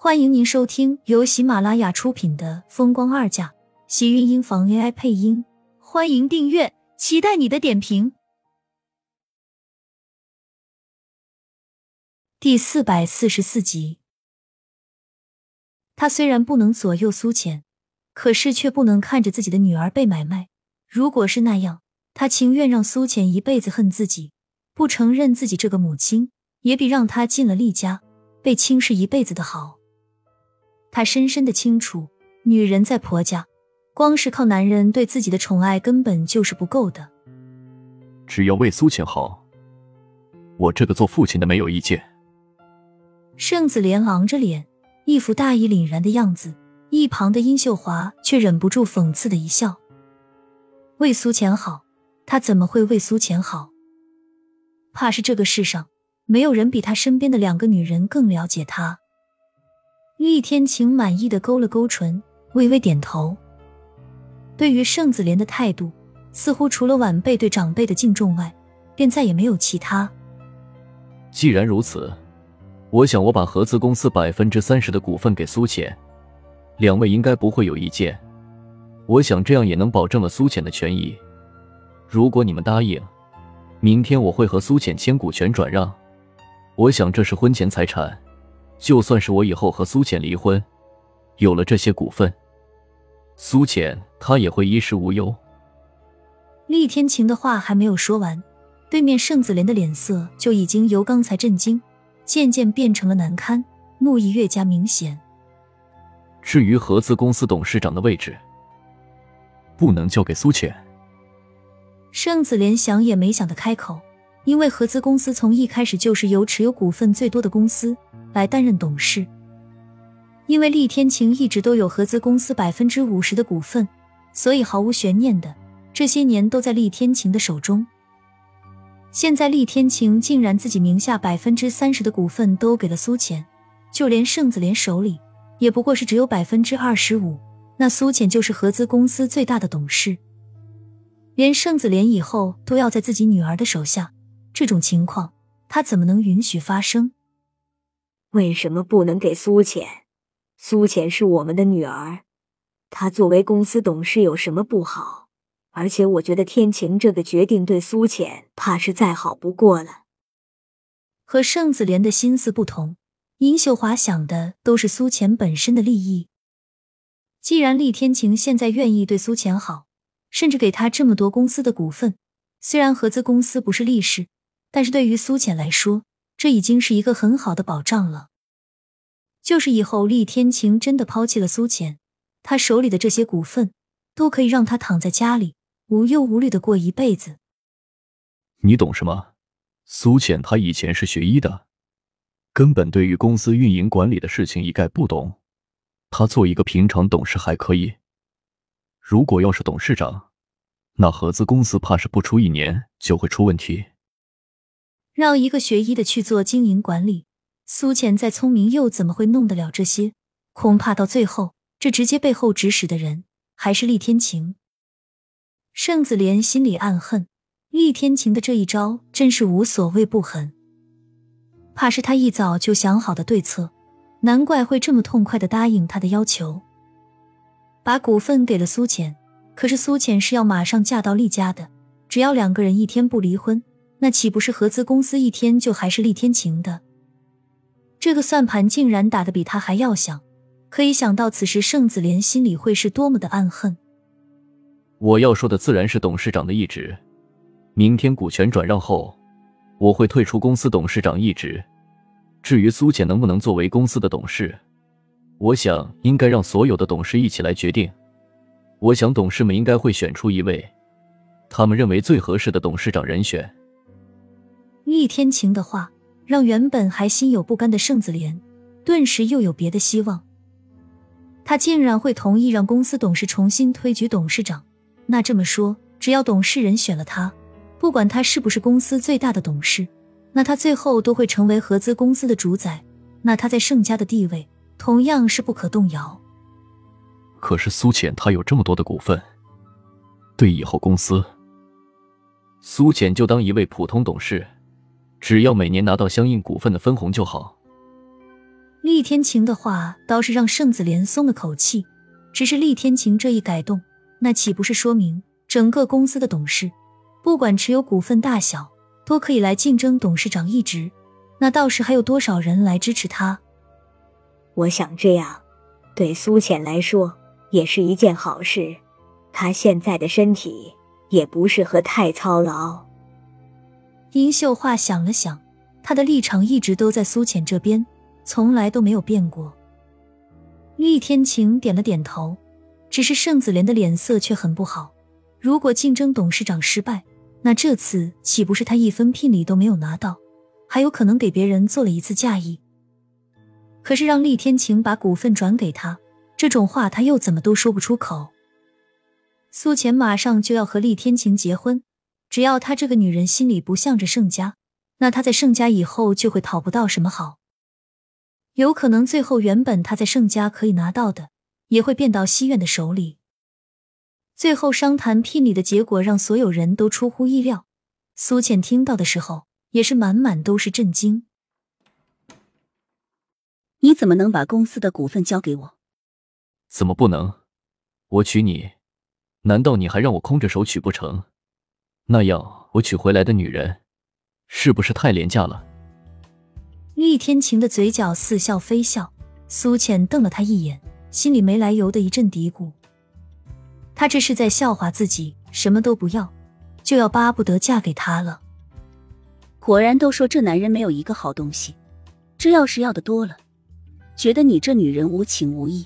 欢迎您收听由喜马拉雅出品的《风光二嫁》，喜运音房 AI 配音。欢迎订阅，期待你的点评。第四百四十四集，他虽然不能左右苏浅，可是却不能看着自己的女儿被买卖。如果是那样，他情愿让苏浅一辈子恨自己，不承认自己这个母亲，也比让她进了厉家，被轻视一辈子的好。他深深的清楚，女人在婆家，光是靠男人对自己的宠爱根本就是不够的。只要为苏浅好，我这个做父亲的没有意见。盛子莲昂着脸，一副大义凛然的样子，一旁的殷秀华却忍不住讽刺的一笑：“为苏浅好，他怎么会为苏浅好？怕是这个世上没有人比他身边的两个女人更了解他。”厉天晴满意的勾了勾唇，微微点头。对于盛子莲的态度，似乎除了晚辈对长辈的敬重外，便再也没有其他。既然如此，我想我把合资公司百分之三十的股份给苏浅，两位应该不会有意见。我想这样也能保证了苏浅的权益。如果你们答应，明天我会和苏浅签股权转让。我想这是婚前财产。就算是我以后和苏浅离婚，有了这些股份，苏浅她也会衣食无忧。厉天晴的话还没有说完，对面盛子莲的脸色就已经由刚才震惊，渐渐变成了难堪，怒意越加明显。至于合资公司董事长的位置，不能交给苏浅。盛子莲想也没想的开口。因为合资公司从一开始就是由持有股份最多的公司来担任董事，因为厉天晴一直都有合资公司百分之五十的股份，所以毫无悬念的这些年都在厉天晴的手中。现在厉天晴竟然自己名下百分之三十的股份都给了苏浅，就连盛子莲手里也不过是只有百分之二十五，那苏浅就是合资公司最大的董事，连盛子莲以后都要在自己女儿的手下。这种情况，他怎么能允许发生？为什么不能给苏浅？苏浅是我们的女儿，她作为公司董事有什么不好？而且我觉得天晴这个决定对苏浅怕是再好不过了。和盛子莲的心思不同，殷秀华想的都是苏浅本身的利益。既然厉天晴现在愿意对苏浅好，甚至给他这么多公司的股份，虽然合资公司不是厉氏。但是对于苏浅来说，这已经是一个很好的保障了。就是以后厉天晴真的抛弃了苏浅，他手里的这些股份都可以让他躺在家里无忧无虑的过一辈子。你懂什么？苏浅他以前是学医的，根本对于公司运营管理的事情一概不懂。他做一个平常董事还可以，如果要是董事长，那合资公司怕是不出一年就会出问题。让一个学医的去做经营管理，苏浅再聪明又怎么会弄得了这些？恐怕到最后，这直接背后指使的人还是厉天晴。盛子莲心里暗恨，厉天晴的这一招真是无所谓不狠。怕是他一早就想好的对策，难怪会这么痛快的答应他的要求，把股份给了苏浅。可是苏浅是要马上嫁到厉家的，只要两个人一天不离婚。那岂不是合资公司一天就还是厉天晴的？这个算盘竟然打得比他还要响，可以想到此时盛子莲心里会是多么的暗恨。我要说的自然是董事长的意志。明天股权转让后，我会退出公司董事长一职。至于苏浅能不能作为公司的董事，我想应该让所有的董事一起来决定。我想董事们应该会选出一位他们认为最合适的董事长人选。厉天晴的话让原本还心有不甘的盛子莲顿时又有别的希望。他竟然会同意让公司董事重新推举董事长，那这么说，只要董事人选了他，不管他是不是公司最大的董事，那他最后都会成为合资公司的主宰。那他在盛家的地位同样是不可动摇。可是苏浅他有这么多的股份，对以后公司，苏浅就当一位普通董事。只要每年拿到相应股份的分红就好。厉天晴的话倒是让盛子莲松了口气，只是厉天晴这一改动，那岂不是说明整个公司的董事，不管持有股份大小，都可以来竞争董事长一职？那到时还有多少人来支持他？我想这样，对苏浅来说也是一件好事。她现在的身体也不适合太操劳。殷秀华想了想，他的立场一直都在苏浅这边，从来都没有变过。厉天晴点了点头，只是盛子莲的脸色却很不好。如果竞争董事长失败，那这次岂不是他一分聘礼都没有拿到，还有可能给别人做了一次嫁衣？可是让厉天晴把股份转给他，这种话他又怎么都说不出口。苏浅马上就要和厉天晴结婚。只要她这个女人心里不向着盛家，那她在盛家以后就会讨不到什么好。有可能最后原本她在盛家可以拿到的，也会变到西苑的手里。最后商谈聘礼的结果让所有人都出乎意料。苏倩听到的时候，也是满满都是震惊。你怎么能把公司的股份交给我？怎么不能？我娶你，难道你还让我空着手娶不成？那样，我娶回来的女人是不是太廉价了？厉天晴的嘴角似笑非笑，苏浅瞪了他一眼，心里没来由的一阵嘀咕：他这是在笑话自己，什么都不要，就要巴不得嫁给他了。果然都说这男人没有一个好东西，这要是要的多了，觉得你这女人无情无义；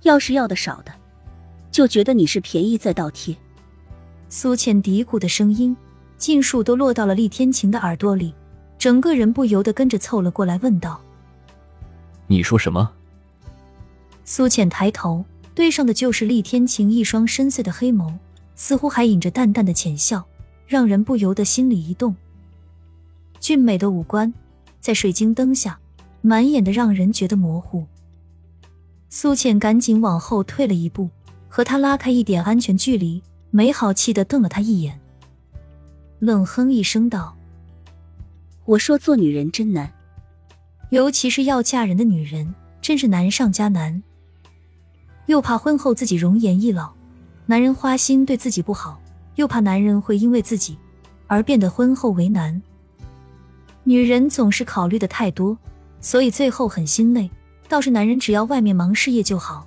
要是要的少的，就觉得你是便宜在倒贴。苏浅嘀咕的声音，尽数都落到了厉天晴的耳朵里，整个人不由得跟着凑了过来，问道：“你说什么？”苏浅抬头，对上的就是厉天晴一双深邃的黑眸，似乎还隐着淡淡的浅笑，让人不由得心里一动。俊美的五官，在水晶灯下，满眼的让人觉得模糊。苏浅赶紧往后退了一步，和他拉开一点安全距离。没好气的瞪了他一眼，冷哼一声道：“我说做女人真难，尤其是要嫁人的女人，真是难上加难。又怕婚后自己容颜易老，男人花心对自己不好；又怕男人会因为自己而变得婚后为难。女人总是考虑的太多，所以最后很心累。倒是男人只要外面忙事业就好。”